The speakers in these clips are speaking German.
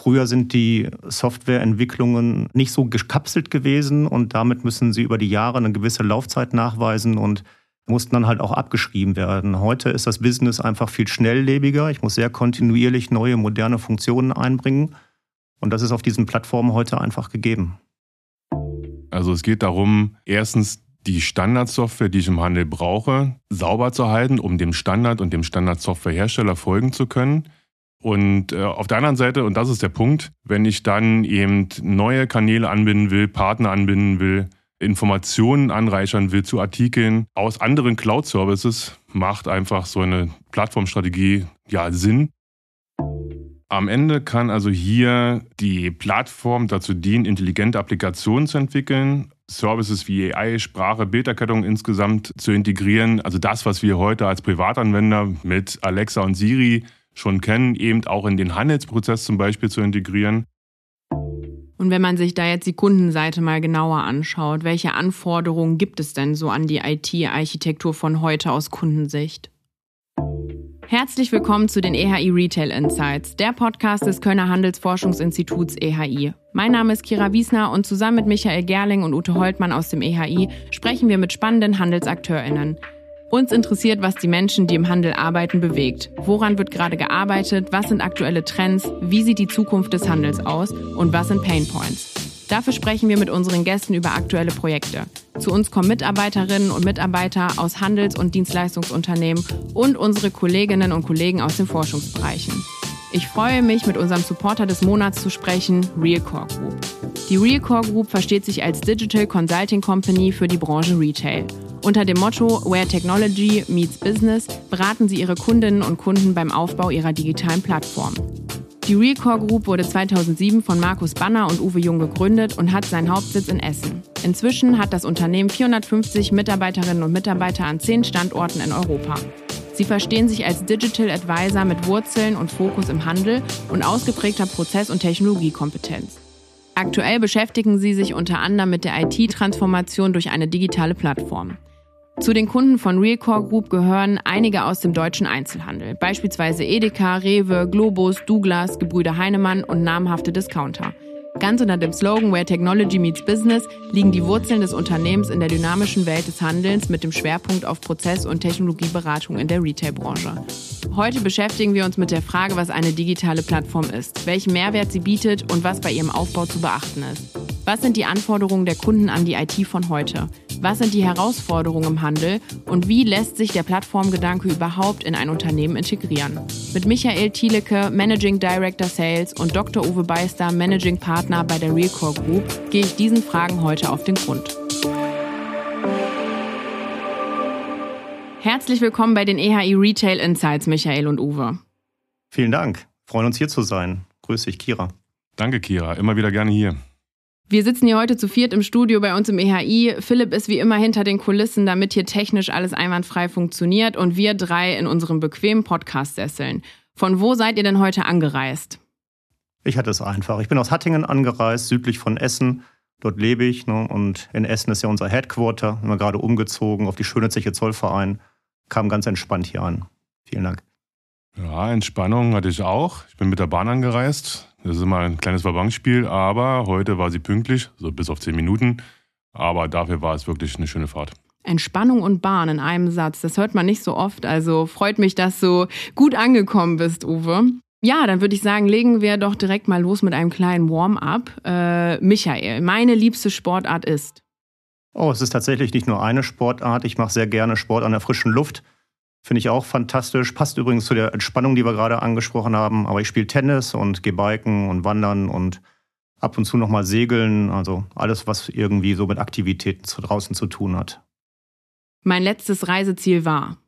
Früher sind die Softwareentwicklungen nicht so gekapselt gewesen und damit müssen sie über die Jahre eine gewisse Laufzeit nachweisen und mussten dann halt auch abgeschrieben werden. Heute ist das Business einfach viel schnelllebiger. Ich muss sehr kontinuierlich neue, moderne Funktionen einbringen. Und das ist auf diesen Plattformen heute einfach gegeben. Also es geht darum, erstens die Standardsoftware, die ich im Handel brauche, sauber zu halten, um dem Standard und dem Standardsoftwarehersteller folgen zu können. Und äh, auf der anderen Seite, und das ist der Punkt, wenn ich dann eben neue Kanäle anbinden will, Partner anbinden will, Informationen anreichern will zu Artikeln aus anderen Cloud-Services, macht einfach so eine Plattformstrategie ja Sinn. Am Ende kann also hier die Plattform dazu dienen, intelligente Applikationen zu entwickeln, Services wie AI, Sprache, Bilderkettung insgesamt zu integrieren. Also das, was wir heute als Privatanwender mit Alexa und Siri schon kennen, eben auch in den Handelsprozess zum Beispiel zu integrieren. Und wenn man sich da jetzt die Kundenseite mal genauer anschaut, welche Anforderungen gibt es denn so an die IT-Architektur von heute aus Kundensicht? Herzlich willkommen zu den EHI Retail Insights, der Podcast des Kölner Handelsforschungsinstituts EHI. Mein Name ist Kira Wiesner und zusammen mit Michael Gerling und Ute Holtmann aus dem EHI sprechen wir mit spannenden HandelsakteurInnen. Uns interessiert, was die Menschen, die im Handel arbeiten, bewegt. Woran wird gerade gearbeitet? Was sind aktuelle Trends? Wie sieht die Zukunft des Handels aus? Und was sind Pain Points? Dafür sprechen wir mit unseren Gästen über aktuelle Projekte. Zu uns kommen Mitarbeiterinnen und Mitarbeiter aus Handels- und Dienstleistungsunternehmen und unsere Kolleginnen und Kollegen aus den Forschungsbereichen. Ich freue mich, mit unserem Supporter des Monats zu sprechen, Realcore Group. Die Realcore Group versteht sich als Digital Consulting Company für die Branche Retail. Unter dem Motto Where Technology Meets Business beraten sie ihre Kundinnen und Kunden beim Aufbau ihrer digitalen Plattform. Die Realcore Group wurde 2007 von Markus Banner und Uwe Jung gegründet und hat seinen Hauptsitz in Essen. Inzwischen hat das Unternehmen 450 Mitarbeiterinnen und Mitarbeiter an zehn Standorten in Europa. Sie verstehen sich als Digital Advisor mit Wurzeln und Fokus im Handel und ausgeprägter Prozess- und Technologiekompetenz. Aktuell beschäftigen sie sich unter anderem mit der IT-Transformation durch eine digitale Plattform. Zu den Kunden von Realcore Group gehören einige aus dem deutschen Einzelhandel, beispielsweise Edeka, Rewe, Globus, Douglas, Gebrüder Heinemann und namhafte Discounter. Ganz unter dem Slogan Where Technology Meets Business liegen die Wurzeln des Unternehmens in der dynamischen Welt des Handelns mit dem Schwerpunkt auf Prozess- und Technologieberatung in der Retailbranche. Heute beschäftigen wir uns mit der Frage, was eine digitale Plattform ist, welchen Mehrwert sie bietet und was bei ihrem Aufbau zu beachten ist. Was sind die Anforderungen der Kunden an die IT von heute? Was sind die Herausforderungen im Handel und wie lässt sich der Plattformgedanke überhaupt in ein Unternehmen integrieren? Mit Michael Thielecke, Managing Director Sales und Dr. Uwe Beister, Managing Partner bei der Realcore Group, gehe ich diesen Fragen heute auf den Grund. Herzlich willkommen bei den EHI Retail Insights, Michael und Uwe. Vielen Dank. Freuen uns hier zu sein. Grüß dich, Kira. Danke, Kira. Immer wieder gerne hier. Wir sitzen hier heute zu viert im Studio bei uns im EHI. Philipp ist wie immer hinter den Kulissen, damit hier technisch alles einwandfrei funktioniert und wir drei in unserem bequemen Podcast-Sesseln. Von wo seid ihr denn heute angereist? Ich hatte es einfach. Ich bin aus Hattingen angereist, südlich von Essen. Dort lebe ich ne? und in Essen ist ja unser Headquarter. Sind wir gerade umgezogen auf die schöne Zeche Zollverein. Kam ganz entspannt hier an. Vielen Dank. Ja, Entspannung hatte ich auch. Ich bin mit der Bahn angereist. Das ist immer ein kleines Verbankspiel, aber heute war sie pünktlich, so bis auf zehn Minuten. Aber dafür war es wirklich eine schöne Fahrt. Entspannung und Bahn in einem Satz, das hört man nicht so oft. Also freut mich, dass du gut angekommen bist, Uwe. Ja, dann würde ich sagen, legen wir doch direkt mal los mit einem kleinen Warm-up. Äh, Michael, meine liebste Sportart ist? Oh, es ist tatsächlich nicht nur eine Sportart. Ich mache sehr gerne Sport an der frischen Luft. Finde ich auch fantastisch. Passt übrigens zu der Entspannung, die wir gerade angesprochen haben. Aber ich spiele Tennis und gehe biken und wandern und ab und zu nochmal segeln. Also alles, was irgendwie so mit Aktivitäten zu draußen zu tun hat. Mein letztes Reiseziel war?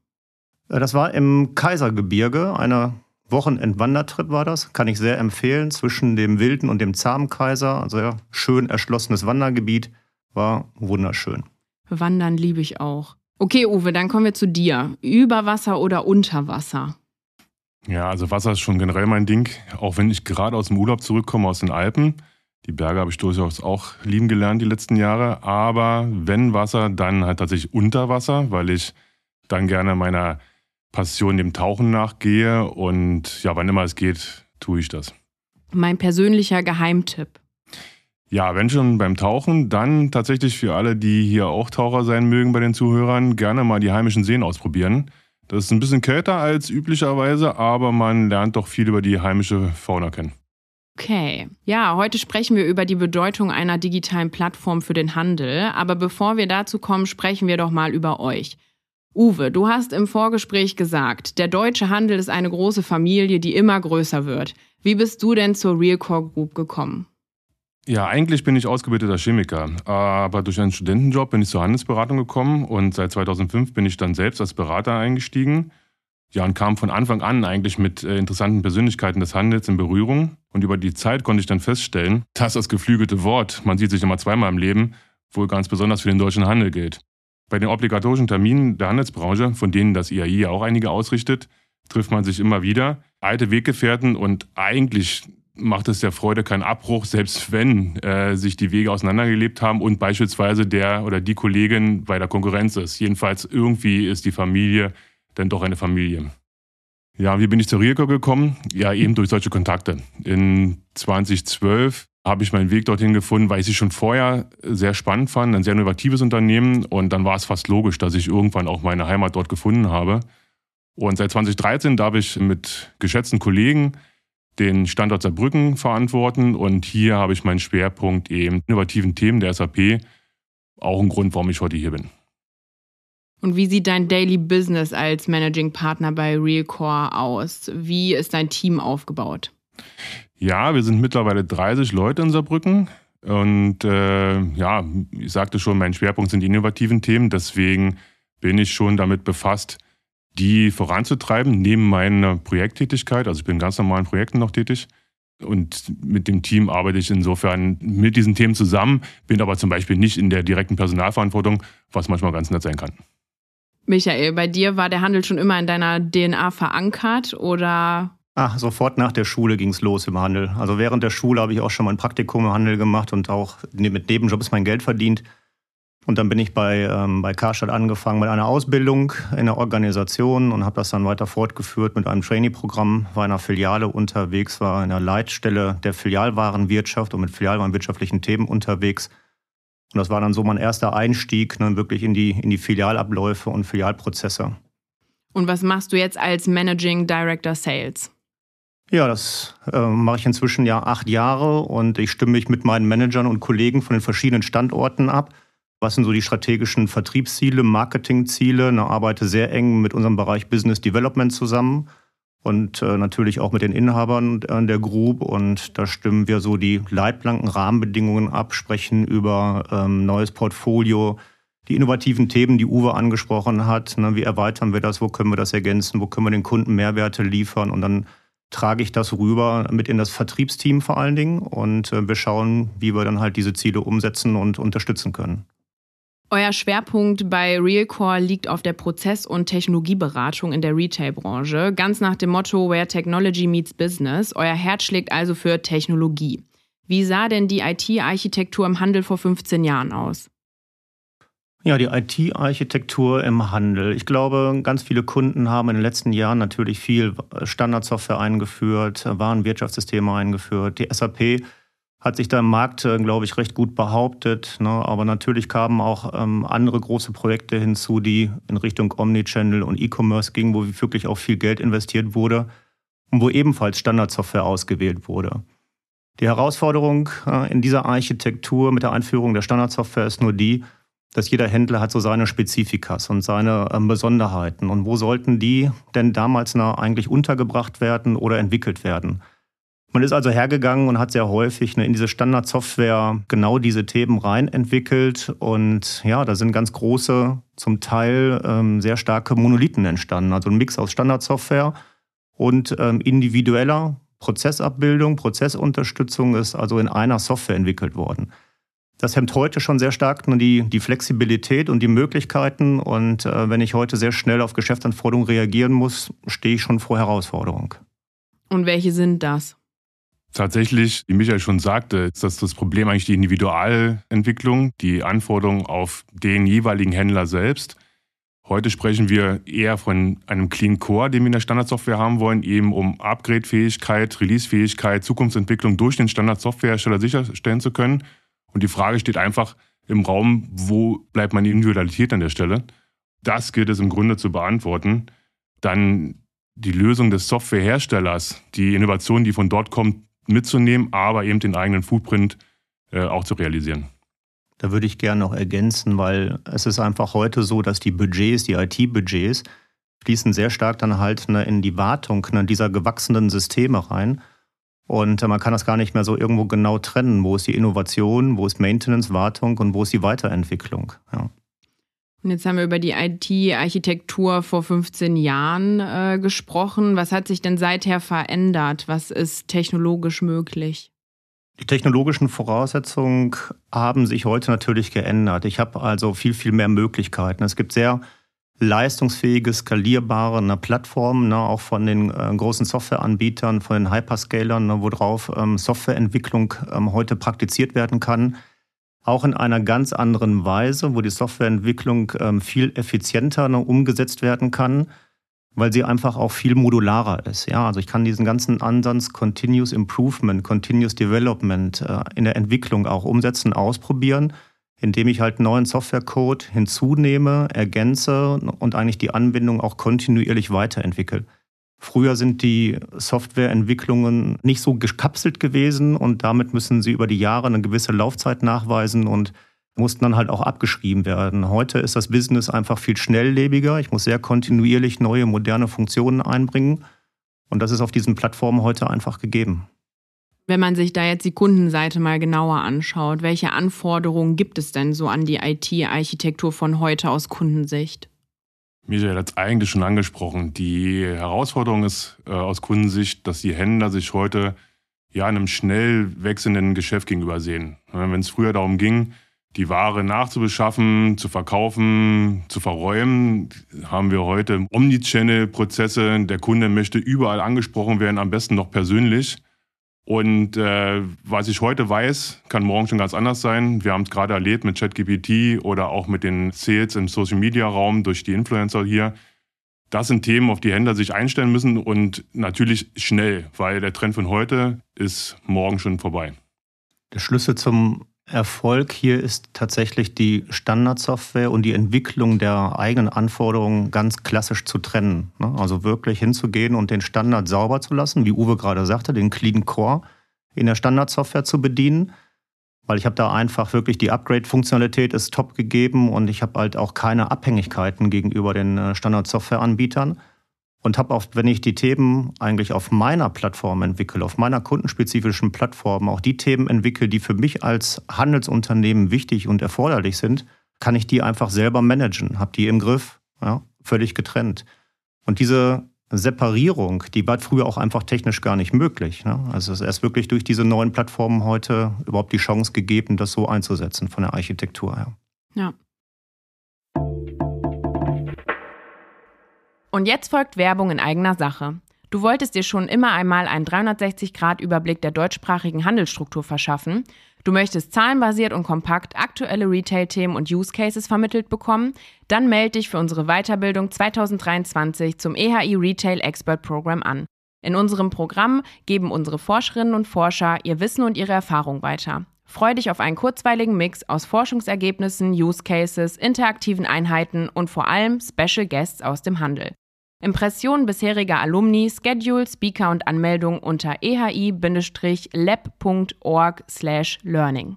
Äh, das war im Kaisergebirge. Eine Wochenendwandertrip war das. Kann ich sehr empfehlen. Zwischen dem wilden und dem zahmen Kaiser. Also ja, schön erschlossenes Wandergebiet. War wunderschön. Wandern liebe ich auch. Okay, Uwe, dann kommen wir zu dir. Über Wasser oder unter Wasser? Ja, also Wasser ist schon generell mein Ding. Auch wenn ich gerade aus dem Urlaub zurückkomme aus den Alpen. Die Berge habe ich durchaus auch lieben gelernt die letzten Jahre. Aber wenn Wasser, dann halt tatsächlich unter Wasser, weil ich dann gerne meiner Passion dem Tauchen nachgehe. Und ja, wann immer es geht, tue ich das. Mein persönlicher Geheimtipp. Ja, wenn schon beim Tauchen, dann tatsächlich für alle, die hier auch Taucher sein mögen bei den Zuhörern, gerne mal die heimischen Seen ausprobieren. Das ist ein bisschen kälter als üblicherweise, aber man lernt doch viel über die heimische Fauna kennen. Okay. Ja, heute sprechen wir über die Bedeutung einer digitalen Plattform für den Handel. Aber bevor wir dazu kommen, sprechen wir doch mal über euch. Uwe, du hast im Vorgespräch gesagt, der deutsche Handel ist eine große Familie, die immer größer wird. Wie bist du denn zur Realcore Group gekommen? Ja, eigentlich bin ich ausgebildeter Chemiker, aber durch einen Studentenjob bin ich zur Handelsberatung gekommen und seit 2005 bin ich dann selbst als Berater eingestiegen. Ja, und kam von Anfang an eigentlich mit äh, interessanten Persönlichkeiten des Handels in Berührung. Und über die Zeit konnte ich dann feststellen, dass das geflügelte Wort, man sieht sich immer zweimal im Leben, wohl ganz besonders für den deutschen Handel gilt. Bei den obligatorischen Terminen der Handelsbranche, von denen das IAI ja auch einige ausrichtet, trifft man sich immer wieder. Alte Weggefährten und eigentlich macht es der Freude keinen Abbruch, selbst wenn äh, sich die Wege auseinandergelebt haben und beispielsweise der oder die Kollegin bei der Konkurrenz ist. Jedenfalls irgendwie ist die Familie dann doch eine Familie. Ja, wie bin ich zur Rielco gekommen? Ja, eben durch solche Kontakte. In 2012 habe ich meinen Weg dorthin gefunden, weil ich sie schon vorher sehr spannend fand, ein sehr innovatives Unternehmen. Und dann war es fast logisch, dass ich irgendwann auch meine Heimat dort gefunden habe. Und seit 2013 darf ich mit geschätzten Kollegen den Standort Saarbrücken verantworten und hier habe ich meinen Schwerpunkt eben innovativen Themen der SAP. Auch ein Grund, warum ich heute hier bin. Und wie sieht dein Daily Business als Managing Partner bei Realcore aus? Wie ist dein Team aufgebaut? Ja, wir sind mittlerweile 30 Leute in Saarbrücken. Und äh, ja, ich sagte schon, mein Schwerpunkt sind die innovativen Themen. Deswegen bin ich schon damit befasst, die voranzutreiben, neben meiner Projekttätigkeit. Also ich bin in ganz normalen Projekten noch tätig. Und mit dem Team arbeite ich insofern mit diesen Themen zusammen, bin aber zum Beispiel nicht in der direkten Personalverantwortung, was manchmal ganz nett sein kann. Michael, bei dir war der Handel schon immer in deiner DNA verankert oder? Ach, sofort nach der Schule ging es los im Handel. Also während der Schule habe ich auch schon mal ein Praktikum im Handel gemacht und auch mit Nebenjobs mein Geld verdient. Und dann bin ich bei, ähm, bei Karstadt angefangen mit einer Ausbildung in der Organisation und habe das dann weiter fortgeführt mit einem Trainee-Programm, war in einer Filiale unterwegs, war in der Leitstelle der Filialwarenwirtschaft und mit filialwarenwirtschaftlichen Themen unterwegs. Und das war dann so mein erster Einstieg ne, wirklich in die, in die Filialabläufe und Filialprozesse. Und was machst du jetzt als Managing Director Sales? Ja, das äh, mache ich inzwischen ja acht Jahre und ich stimme mich mit meinen Managern und Kollegen von den verschiedenen Standorten ab was sind so die strategischen Vertriebsziele, Marketingziele? Ich arbeite sehr eng mit unserem Bereich Business Development zusammen und äh, natürlich auch mit den Inhabern der Group. Und da stimmen wir so die Leitplanken, Rahmenbedingungen ab, sprechen über ähm, neues Portfolio, die innovativen Themen, die Uwe angesprochen hat. Ne, wie erweitern wir das? Wo können wir das ergänzen? Wo können wir den Kunden Mehrwerte liefern? Und dann trage ich das rüber mit in das Vertriebsteam vor allen Dingen. Und äh, wir schauen, wie wir dann halt diese Ziele umsetzen und unterstützen können. Euer Schwerpunkt bei Realcore liegt auf der Prozess- und Technologieberatung in der Retail-Branche, ganz nach dem Motto Where Technology Meets Business. Euer Herz schlägt also für Technologie. Wie sah denn die IT-Architektur im Handel vor 15 Jahren aus? Ja, die IT-Architektur im Handel. Ich glaube, ganz viele Kunden haben in den letzten Jahren natürlich viel Standardsoftware eingeführt, Warenwirtschaftssysteme eingeführt. Die SAP hat sich da im Markt, äh, glaube ich, recht gut behauptet. Ne? Aber natürlich kamen auch ähm, andere große Projekte hinzu, die in Richtung Omnichannel und E-Commerce gingen, wo wirklich auch viel Geld investiert wurde und wo ebenfalls Standardsoftware ausgewählt wurde. Die Herausforderung äh, in dieser Architektur mit der Einführung der Standardsoftware ist nur die, dass jeder Händler hat so seine Spezifikas und seine ähm, Besonderheiten. Und wo sollten die denn damals eigentlich untergebracht werden oder entwickelt werden? Man ist also hergegangen und hat sehr häufig ne, in diese Standardsoftware genau diese Themen rein entwickelt. Und ja, da sind ganz große, zum Teil ähm, sehr starke Monolithen entstanden. Also ein Mix aus Standardsoftware und ähm, individueller Prozessabbildung, Prozessunterstützung ist also in einer Software entwickelt worden. Das hemmt heute schon sehr stark ne, die, die Flexibilität und die Möglichkeiten. Und äh, wenn ich heute sehr schnell auf Geschäftsanforderungen reagieren muss, stehe ich schon vor Herausforderung. Und welche sind das? Tatsächlich, wie Michael schon sagte, ist das das Problem eigentlich die Individualentwicklung, die Anforderungen auf den jeweiligen Händler selbst. Heute sprechen wir eher von einem Clean Core, den wir in der Standardsoftware haben wollen, eben um Upgrade-Fähigkeit, Release-Fähigkeit, Zukunftsentwicklung durch den Standard-Softwarehersteller sicherstellen zu können. Und die Frage steht einfach im Raum, wo bleibt meine Individualität an der Stelle? Das gilt es im Grunde zu beantworten. Dann die Lösung des Softwareherstellers, die Innovation, die von dort kommt, mitzunehmen, aber eben den eigenen Footprint äh, auch zu realisieren. Da würde ich gerne noch ergänzen, weil es ist einfach heute so, dass die Budgets, die IT-Budgets, fließen sehr stark dann halt ne, in die Wartung ne, dieser gewachsenen Systeme rein. Und äh, man kann das gar nicht mehr so irgendwo genau trennen. Wo ist die Innovation, wo ist Maintenance, Wartung und wo ist die Weiterentwicklung? Ja. Und jetzt haben wir über die IT-Architektur vor 15 Jahren äh, gesprochen. Was hat sich denn seither verändert? Was ist technologisch möglich? Die technologischen Voraussetzungen haben sich heute natürlich geändert. Ich habe also viel, viel mehr Möglichkeiten. Es gibt sehr leistungsfähige, skalierbare ne, Plattformen, ne, auch von den äh, großen Softwareanbietern, von den Hyperscalern, ne, worauf ähm, Softwareentwicklung ähm, heute praktiziert werden kann. Auch in einer ganz anderen Weise, wo die Softwareentwicklung ähm, viel effizienter umgesetzt werden kann weil sie einfach auch viel modularer ist. Ja, also ich kann diesen ganzen Ansatz Continuous Improvement, Continuous Development äh, in der Entwicklung auch umsetzen, ausprobieren, indem ich halt neuen Softwarecode hinzunehme, ergänze und eigentlich die Anbindung auch kontinuierlich weiterentwickle. Früher sind die Softwareentwicklungen nicht so gekapselt gewesen und damit müssen sie über die Jahre eine gewisse Laufzeit nachweisen und mussten dann halt auch abgeschrieben werden. Heute ist das Business einfach viel schnelllebiger. Ich muss sehr kontinuierlich neue, moderne Funktionen einbringen. Und das ist auf diesen Plattformen heute einfach gegeben. Wenn man sich da jetzt die Kundenseite mal genauer anschaut, welche Anforderungen gibt es denn so an die IT-Architektur von heute aus Kundensicht? Michael hat es eigentlich schon angesprochen. Die Herausforderung ist äh, aus Kundensicht, dass die Händler sich heute ja einem schnell wechselnden Geschäft gegenüber sehen. Wenn es früher darum ging, die Ware nachzubeschaffen, zu verkaufen, zu verräumen, haben wir heute Omnichannel-Prozesse. Der Kunde möchte überall angesprochen werden, am besten noch persönlich. Und äh, was ich heute weiß, kann morgen schon ganz anders sein. Wir haben es gerade erlebt mit ChatGPT oder auch mit den Sales im Social-Media-Raum durch die Influencer hier. Das sind Themen, auf die Händler sich einstellen müssen und natürlich schnell, weil der Trend von heute ist morgen schon vorbei. Der Schlüssel zum Erfolg hier ist tatsächlich die Standardsoftware und die Entwicklung der eigenen Anforderungen ganz klassisch zu trennen. Ne? Also wirklich hinzugehen und den Standard sauber zu lassen, wie Uwe gerade sagte, den Clean Core in der Standardsoftware zu bedienen. Weil ich habe da einfach wirklich die Upgrade-Funktionalität ist top gegeben und ich habe halt auch keine Abhängigkeiten gegenüber den äh, Standard-Software-Anbietern und habe auch, wenn ich die Themen eigentlich auf meiner Plattform entwickle, auf meiner kundenspezifischen Plattform, auch die Themen entwickle, die für mich als Handelsunternehmen wichtig und erforderlich sind, kann ich die einfach selber managen, habe die im Griff, ja, völlig getrennt. Und diese Separierung, die war früher auch einfach technisch gar nicht möglich. Ne? Also es ist erst wirklich durch diese neuen Plattformen heute überhaupt die Chance gegeben, das so einzusetzen von der Architektur her. Ja. Und jetzt folgt Werbung in eigener Sache. Du wolltest dir schon immer einmal einen 360-Grad-Überblick der deutschsprachigen Handelsstruktur verschaffen. Du möchtest zahlenbasiert und kompakt aktuelle Retail-Themen und Use Cases vermittelt bekommen? Dann melde dich für unsere Weiterbildung 2023 zum EHI Retail Expert Program an. In unserem Programm geben unsere Forscherinnen und Forscher ihr Wissen und ihre Erfahrung weiter. Freu dich auf einen kurzweiligen Mix aus Forschungsergebnissen, Use Cases, interaktiven Einheiten und vor allem Special Guests aus dem Handel. Impressionen bisheriger Alumni, Schedule, Speaker und Anmeldung unter ehi-lab.org/learning.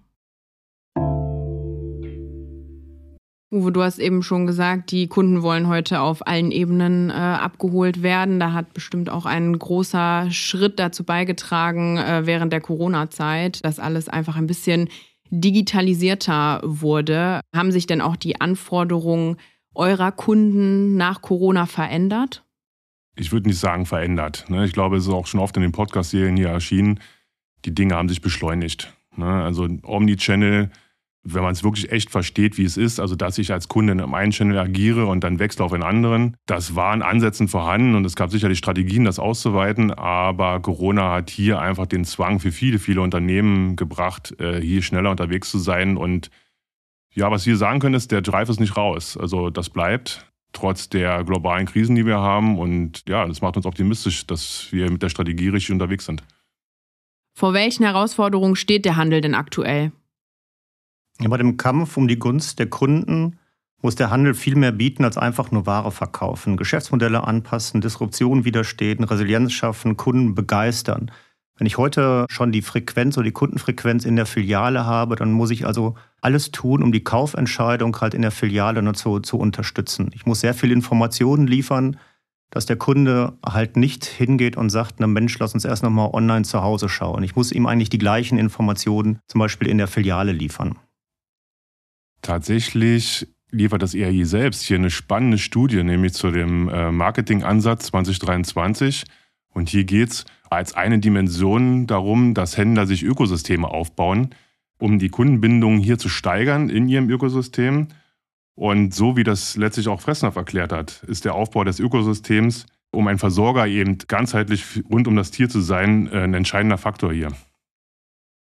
Uwe, du hast eben schon gesagt, die Kunden wollen heute auf allen Ebenen äh, abgeholt werden. Da hat bestimmt auch ein großer Schritt dazu beigetragen äh, während der Corona-Zeit, dass alles einfach ein bisschen digitalisierter wurde. Haben sich denn auch die Anforderungen eurer Kunden nach Corona verändert? Ich würde nicht sagen verändert. Ne? Ich glaube, es ist auch schon oft in den Podcast-Serien hier erschienen. Die Dinge haben sich beschleunigt. Ne? Also Omnichannel, wenn man es wirklich echt versteht, wie es ist, also dass ich als Kunde in einem Channel agiere und dann wechsle auf einen anderen, das waren Ansätzen vorhanden und es gab sicherlich Strategien, das auszuweiten, aber Corona hat hier einfach den Zwang für viele, viele Unternehmen gebracht, äh, hier schneller unterwegs zu sein und ja, was wir sagen können, ist, der Drive ist nicht raus. Also das bleibt. trotz der globalen Krisen, die wir haben. Und ja, das macht uns optimistisch, dass wir mit der Strategie richtig unterwegs sind. Vor welchen Herausforderungen steht der Handel denn aktuell? Ja, bei dem Kampf um die Gunst der Kunden muss der Handel viel mehr bieten als einfach nur Ware verkaufen, Geschäftsmodelle anpassen, Disruption widerstehen, Resilienz schaffen, Kunden begeistern. Wenn ich heute schon die Frequenz oder die Kundenfrequenz in der Filiale habe, dann muss ich also alles tun, um die Kaufentscheidung halt in der Filiale nur zu, zu unterstützen. Ich muss sehr viel Informationen liefern, dass der Kunde halt nicht hingeht und sagt, na Mensch, lass uns erst nochmal online zu Hause schauen. Ich muss ihm eigentlich die gleichen Informationen zum Beispiel in der Filiale liefern. Tatsächlich liefert das ERI selbst hier eine spannende Studie, nämlich zu dem äh, Marketingansatz 2023. Und hier geht es als eine Dimension darum, dass Händler sich Ökosysteme aufbauen, um die Kundenbindung hier zu steigern in ihrem Ökosystem. Und so wie das letztlich auch Fressnapf erklärt hat, ist der Aufbau des Ökosystems, um ein Versorger eben ganzheitlich rund um das Tier zu sein, äh, ein entscheidender Faktor hier.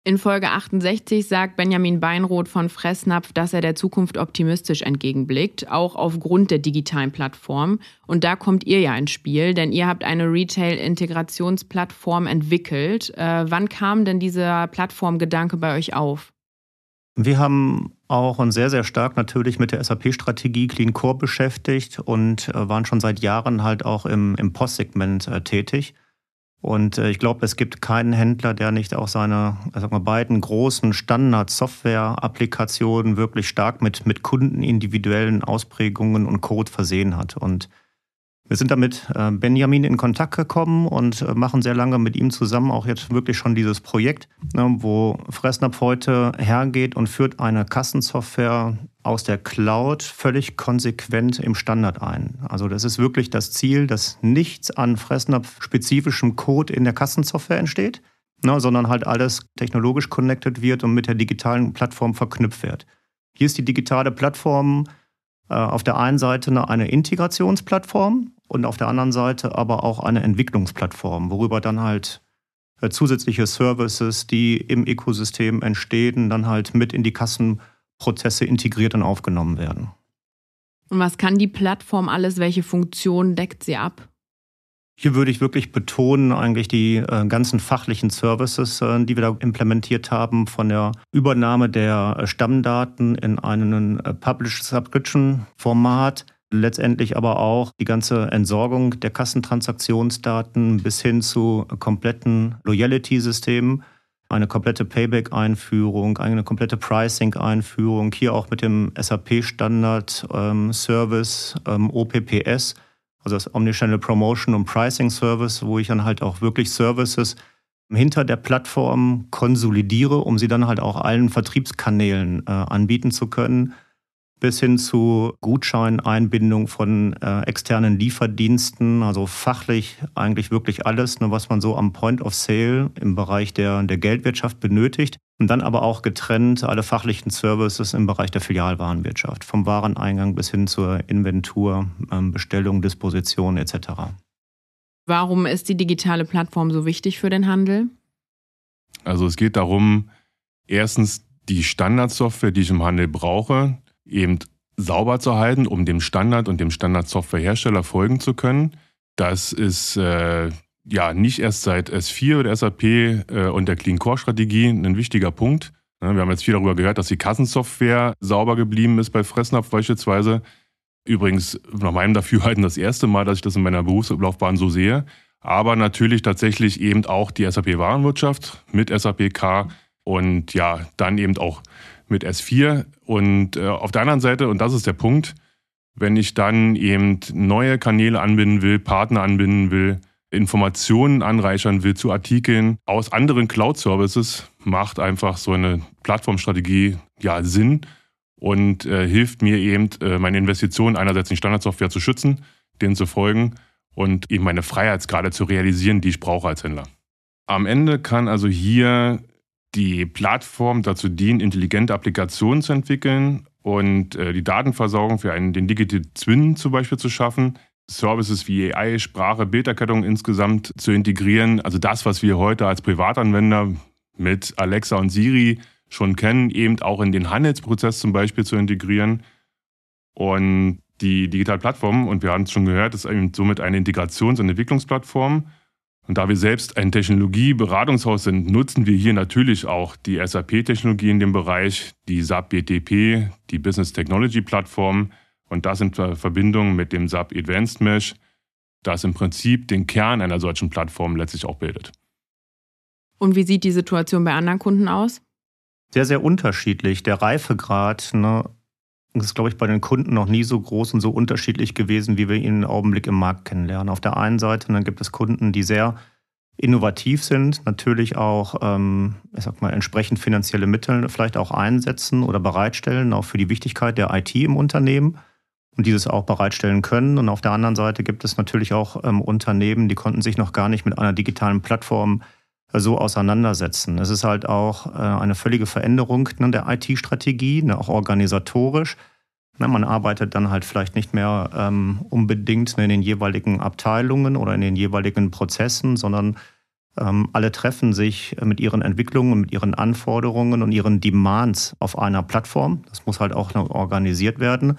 In Folge 68 sagt Benjamin Beinroth von Fressnapf, dass er der Zukunft optimistisch entgegenblickt, auch aufgrund der digitalen Plattform. Und da kommt ihr ja ins Spiel, denn ihr habt eine Retail-Integrationsplattform entwickelt. Äh, wann kam denn dieser Plattformgedanke bei euch auf? Wir haben auch uns sehr, sehr stark natürlich mit der SAP-Strategie Clean Core beschäftigt und äh, waren schon seit Jahren halt auch im, im Postsegment äh, tätig. Und äh, ich glaube, es gibt keinen Händler, der nicht auch seine sag mal, beiden großen Standard-Software-Applikationen wirklich stark mit, mit kundenindividuellen Ausprägungen und Code versehen hat. Und wir sind damit äh, Benjamin in Kontakt gekommen und äh, machen sehr lange mit ihm zusammen auch jetzt wirklich schon dieses Projekt, ne, wo Fressnapf heute hergeht und führt eine Kassensoftware aus der Cloud völlig konsequent im Standard ein. Also das ist wirklich das Ziel, dass nichts an Fressnapf-spezifischem Code in der Kassensoftware entsteht, ne, sondern halt alles technologisch connected wird und mit der digitalen Plattform verknüpft wird. Hier ist die digitale Plattform äh, auf der einen Seite eine Integrationsplattform und auf der anderen Seite aber auch eine Entwicklungsplattform, worüber dann halt äh, zusätzliche Services, die im Ökosystem entstehen, dann halt mit in die Kassenprozesse integriert und aufgenommen werden. Und was kann die Plattform alles? Welche Funktionen deckt sie ab? Hier würde ich wirklich betonen, eigentlich die äh, ganzen fachlichen Services, äh, die wir da implementiert haben, von der Übernahme der äh, Stammdaten in einen äh, Publish-Subscription-Format, letztendlich aber auch die ganze Entsorgung der Kassentransaktionsdaten bis hin zu kompletten Loyalty-Systemen eine komplette Payback-Einführung, eine komplette Pricing-Einführung, hier auch mit dem SAP-Standard-Service ähm, ähm, OPPS also das Omnichannel Promotion und Pricing Service, wo ich dann halt auch wirklich Services hinter der Plattform konsolidiere, um sie dann halt auch allen Vertriebskanälen äh, anbieten zu können bis hin zu Gutscheineinbindung von äh, externen Lieferdiensten, also fachlich eigentlich wirklich alles, ne, was man so am Point of Sale im Bereich der, der Geldwirtschaft benötigt. Und dann aber auch getrennt alle fachlichen Services im Bereich der Filialwarenwirtschaft, vom Wareneingang bis hin zur Inventur, ähm, Bestellung, Disposition etc. Warum ist die digitale Plattform so wichtig für den Handel? Also es geht darum, erstens die Standardsoftware, die ich im Handel brauche, eben sauber zu halten, um dem Standard und dem Standardsoftwarehersteller folgen zu können. Das ist äh, ja nicht erst seit S4 oder SAP äh, und der Clean Core Strategie ein wichtiger Punkt. Wir haben jetzt viel darüber gehört, dass die Kassensoftware sauber geblieben ist bei Fressnapf beispielsweise. Übrigens nach meinem Dafürhalten das erste Mal, dass ich das in meiner Berufslaufbahn so sehe. Aber natürlich tatsächlich eben auch die SAP Warenwirtschaft mit SAP K und ja, dann eben auch mit S4. Und äh, auf der anderen Seite, und das ist der Punkt, wenn ich dann eben neue Kanäle anbinden will, Partner anbinden will, Informationen anreichern will zu Artikeln aus anderen Cloud-Services, macht einfach so eine Plattformstrategie ja Sinn und äh, hilft mir eben, äh, meine Investitionen einerseits in Standardsoftware zu schützen, denen zu folgen und eben meine Freiheitsgrade zu realisieren, die ich brauche als Händler. Am Ende kann also hier die Plattform dazu dienen, intelligente Applikationen zu entwickeln und äh, die Datenversorgung für einen, den Digital Twin zum Beispiel zu schaffen, Services wie AI, Sprache, Bilderkettung insgesamt zu integrieren. Also das, was wir heute als Privatanwender mit Alexa und Siri schon kennen, eben auch in den Handelsprozess zum Beispiel zu integrieren. Und Die Digitalplattform, und wir haben es schon gehört, ist somit eine Integrations- und Entwicklungsplattform. Und da wir selbst ein Technologieberatungshaus sind, nutzen wir hier natürlich auch die SAP-Technologie in dem Bereich, die SAP BTP, die Business Technology Plattform und das in Verbindung mit dem SAP Advanced Mesh, das im Prinzip den Kern einer solchen Plattform letztlich auch bildet. Und wie sieht die Situation bei anderen Kunden aus? Sehr, sehr unterschiedlich. Der Reifegrad ne, ist, glaube ich, bei den Kunden noch nie so groß und so unterschiedlich gewesen, wie wir ihn im Augenblick im Markt kennenlernen. Auf der einen Seite dann gibt es Kunden, die sehr innovativ sind, natürlich auch, ähm, ich sag mal, entsprechend finanzielle Mittel vielleicht auch einsetzen oder bereitstellen, auch für die Wichtigkeit der IT im Unternehmen und dieses auch bereitstellen können. Und auf der anderen Seite gibt es natürlich auch ähm, Unternehmen, die konnten sich noch gar nicht mit einer digitalen Plattform äh, so auseinandersetzen. Es ist halt auch äh, eine völlige Veränderung ne, der IT-Strategie, ne, auch organisatorisch. Ne, man arbeitet dann halt vielleicht nicht mehr ähm, unbedingt in den jeweiligen Abteilungen oder in den jeweiligen Prozessen, sondern ähm, alle treffen sich mit ihren Entwicklungen, mit ihren Anforderungen und ihren Demands auf einer Plattform. Das muss halt auch organisiert werden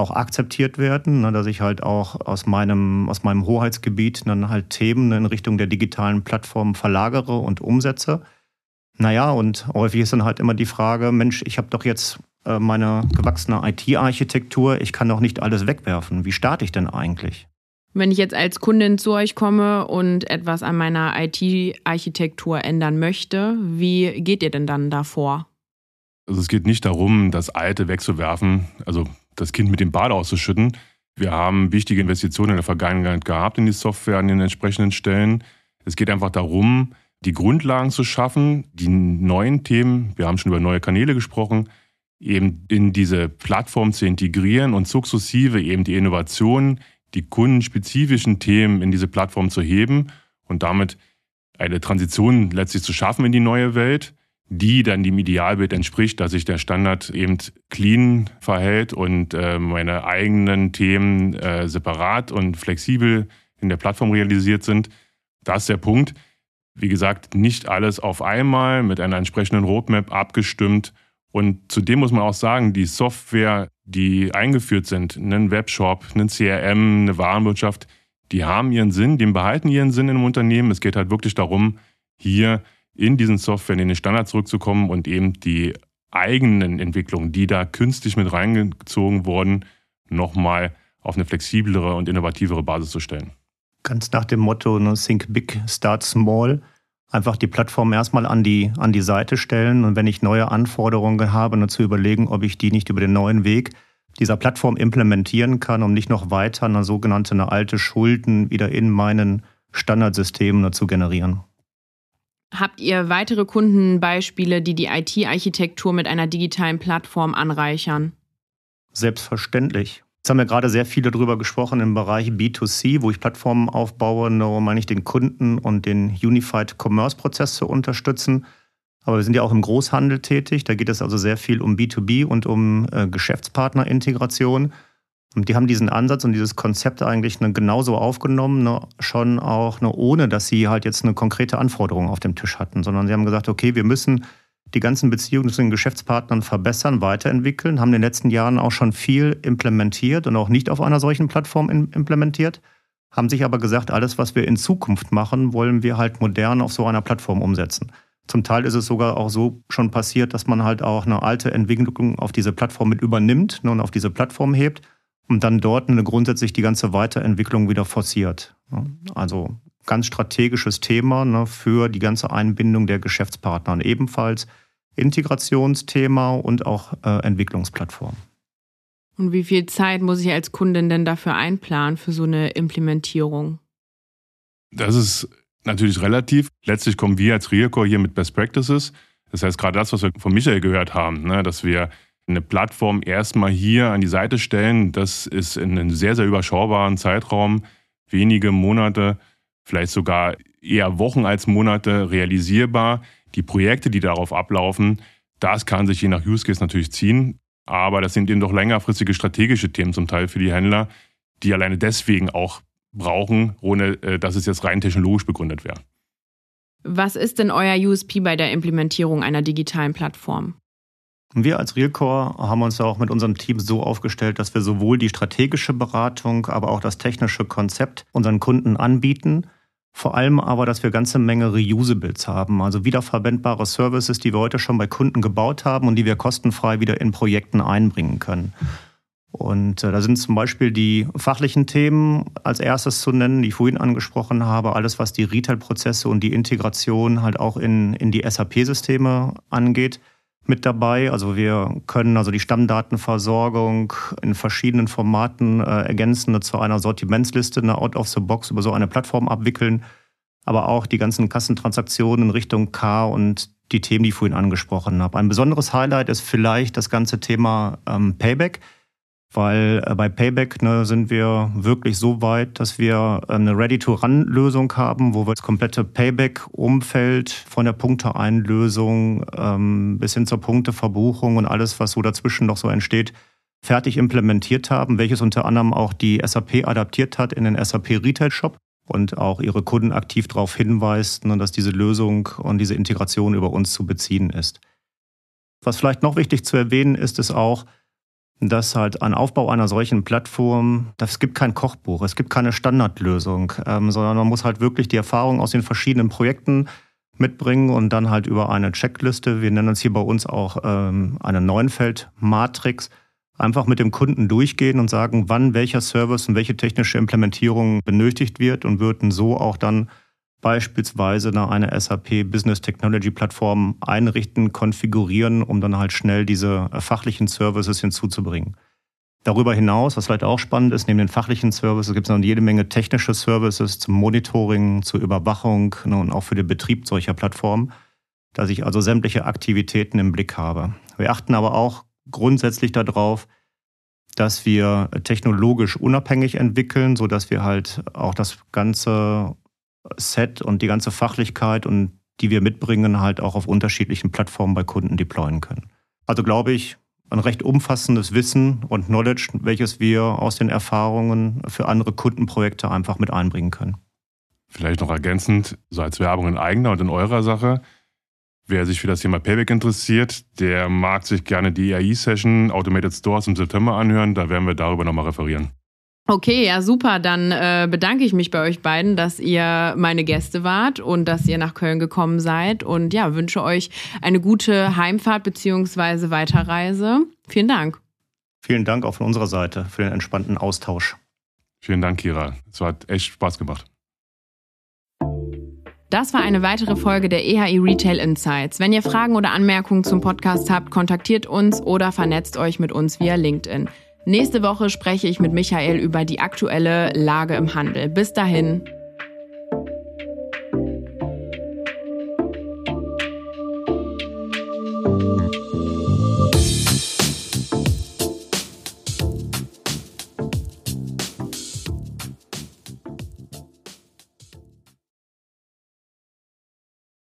auch akzeptiert werden, ne, dass ich halt auch aus meinem, aus meinem Hoheitsgebiet dann halt Themen in Richtung der digitalen Plattform verlagere und umsetze. Naja, und häufig ist dann halt immer die Frage, Mensch, ich habe doch jetzt äh, meine gewachsene IT-Architektur, ich kann doch nicht alles wegwerfen. Wie starte ich denn eigentlich? Wenn ich jetzt als Kundin zu euch komme und etwas an meiner IT-Architektur ändern möchte, wie geht ihr denn dann davor? Also es geht nicht darum, das Alte wegzuwerfen. Also das Kind mit dem Bad auszuschütten. Wir haben wichtige Investitionen in der Vergangenheit gehabt in die Software an den entsprechenden Stellen. Es geht einfach darum, die Grundlagen zu schaffen, die neuen Themen, wir haben schon über neue Kanäle gesprochen, eben in diese Plattform zu integrieren und sukzessive eben die Innovationen, die kundenspezifischen Themen in diese Plattform zu heben und damit eine Transition letztlich zu schaffen in die neue Welt die dann dem Idealbild entspricht, dass sich der Standard eben clean verhält und äh, meine eigenen Themen äh, separat und flexibel in der Plattform realisiert sind. Das ist der Punkt. Wie gesagt, nicht alles auf einmal mit einer entsprechenden Roadmap abgestimmt. Und zudem muss man auch sagen, die Software, die eingeführt sind, einen Webshop, einen CRM, eine Warenwirtschaft, die haben ihren Sinn, die behalten ihren Sinn im Unternehmen. Es geht halt wirklich darum, hier in diesen Software, in den Standard zurückzukommen und eben die eigenen Entwicklungen, die da künstlich mit reingezogen wurden, nochmal auf eine flexiblere und innovativere Basis zu stellen. Ganz nach dem Motto ne, Think Big, Start Small. Einfach die Plattform erstmal an die, an die Seite stellen und wenn ich neue Anforderungen habe, nur zu überlegen, ob ich die nicht über den neuen Weg dieser Plattform implementieren kann, um nicht noch weiter eine sogenannte eine alte Schulden wieder in meinen Standardsystemen zu generieren. Habt ihr weitere Kundenbeispiele, die die IT-Architektur mit einer digitalen Plattform anreichern? Selbstverständlich. Jetzt haben wir gerade sehr viele darüber gesprochen im Bereich B2C, wo ich Plattformen aufbaue, um eigentlich den Kunden und den Unified Commerce Prozess zu unterstützen. Aber wir sind ja auch im Großhandel tätig. Da geht es also sehr viel um B2B und um äh, Geschäftspartnerintegration. Und die haben diesen Ansatz und dieses Konzept eigentlich ne, genauso aufgenommen, ne, schon auch, ne, ohne dass sie halt jetzt eine konkrete Anforderung auf dem Tisch hatten, sondern sie haben gesagt, okay, wir müssen die ganzen Beziehungen zu den Geschäftspartnern verbessern, weiterentwickeln, haben in den letzten Jahren auch schon viel implementiert und auch nicht auf einer solchen Plattform implementiert, haben sich aber gesagt, alles, was wir in Zukunft machen, wollen wir halt modern auf so einer Plattform umsetzen. Zum Teil ist es sogar auch so schon passiert, dass man halt auch eine alte Entwicklung auf diese Plattform mit übernimmt und auf diese Plattform hebt und dann dort eine grundsätzlich die ganze Weiterentwicklung wieder forciert. Also ganz strategisches Thema ne, für die ganze Einbindung der Geschäftspartner. Und ebenfalls Integrationsthema und auch äh, Entwicklungsplattform. Und wie viel Zeit muss ich als Kundin denn dafür einplanen für so eine Implementierung? Das ist natürlich relativ. Letztlich kommen wir als Realcore hier mit Best Practices. Das heißt, gerade das, was wir von Michael gehört haben, ne, dass wir eine Plattform erstmal hier an die Seite stellen. Das ist in einem sehr, sehr überschaubaren Zeitraum, wenige Monate, vielleicht sogar eher Wochen als Monate realisierbar. Die Projekte, die darauf ablaufen, das kann sich je nach Use Case natürlich ziehen. Aber das sind eben doch längerfristige strategische Themen zum Teil für die Händler, die alleine deswegen auch brauchen, ohne äh, dass es jetzt rein technologisch begründet wäre. Was ist denn euer USP bei der Implementierung einer digitalen Plattform? Wir als Realcore haben uns auch mit unserem Team so aufgestellt, dass wir sowohl die strategische Beratung, aber auch das technische Konzept unseren Kunden anbieten. Vor allem aber, dass wir ganze Menge Reusables haben, also wiederverwendbare Services, die wir heute schon bei Kunden gebaut haben und die wir kostenfrei wieder in Projekten einbringen können. Und äh, da sind zum Beispiel die fachlichen Themen als erstes zu nennen, die ich vorhin angesprochen habe, alles was die Retail-Prozesse und die Integration halt auch in, in die SAP-Systeme angeht mit dabei. Also wir können also die Stammdatenversorgung in verschiedenen Formaten äh, ergänzend zu einer Sortimentsliste, eine Out of the Box über so eine Plattform abwickeln, aber auch die ganzen Kassentransaktionen in Richtung K und die Themen, die ich vorhin angesprochen habe. Ein besonderes Highlight ist vielleicht das ganze Thema ähm, Payback weil äh, bei Payback ne, sind wir wirklich so weit, dass wir äh, eine Ready-to-Run-Lösung haben, wo wir das komplette Payback-Umfeld von der Punkteeinlösung ähm, bis hin zur Punkteverbuchung und alles, was so dazwischen noch so entsteht, fertig implementiert haben, welches unter anderem auch die SAP adaptiert hat in den SAP Retail Shop und auch ihre Kunden aktiv darauf hinweist, ne, dass diese Lösung und diese Integration über uns zu beziehen ist. Was vielleicht noch wichtig zu erwähnen ist, ist auch, dass halt ein Aufbau einer solchen Plattform, es gibt kein Kochbuch, es gibt keine Standardlösung, ähm, sondern man muss halt wirklich die Erfahrung aus den verschiedenen Projekten mitbringen und dann halt über eine Checkliste, wir nennen es hier bei uns auch ähm, eine Neunfeld-Matrix, einfach mit dem Kunden durchgehen und sagen, wann welcher Service und welche technische Implementierung benötigt wird und würden so auch dann beispielsweise eine SAP Business Technology Plattform einrichten, konfigurieren, um dann halt schnell diese äh, fachlichen Services hinzuzubringen. Darüber hinaus, was vielleicht auch spannend ist, neben den fachlichen Services gibt es noch jede Menge technische Services zum Monitoring, zur Überwachung ne, und auch für den Betrieb solcher Plattformen, dass ich also sämtliche Aktivitäten im Blick habe. Wir achten aber auch grundsätzlich darauf, dass wir technologisch unabhängig entwickeln, sodass wir halt auch das ganze Set und die ganze Fachlichkeit und die wir mitbringen, halt auch auf unterschiedlichen Plattformen bei Kunden deployen können. Also glaube ich, ein recht umfassendes Wissen und Knowledge, welches wir aus den Erfahrungen für andere Kundenprojekte einfach mit einbringen können. Vielleicht noch ergänzend, so als Werbung in eigener und in eurer Sache. Wer sich für das Thema Payback interessiert, der mag sich gerne die EAI-Session Automated Stores im September anhören. Da werden wir darüber nochmal referieren. Okay, ja, super. Dann äh, bedanke ich mich bei euch beiden, dass ihr meine Gäste wart und dass ihr nach Köln gekommen seid. Und ja, wünsche euch eine gute Heimfahrt bzw. Weiterreise. Vielen Dank. Vielen Dank auch von unserer Seite für den entspannten Austausch. Vielen Dank, Kira. Es hat echt Spaß gemacht. Das war eine weitere Folge der EHI Retail Insights. Wenn ihr Fragen oder Anmerkungen zum Podcast habt, kontaktiert uns oder vernetzt euch mit uns via LinkedIn. Nächste Woche spreche ich mit Michael über die aktuelle Lage im Handel. Bis dahin.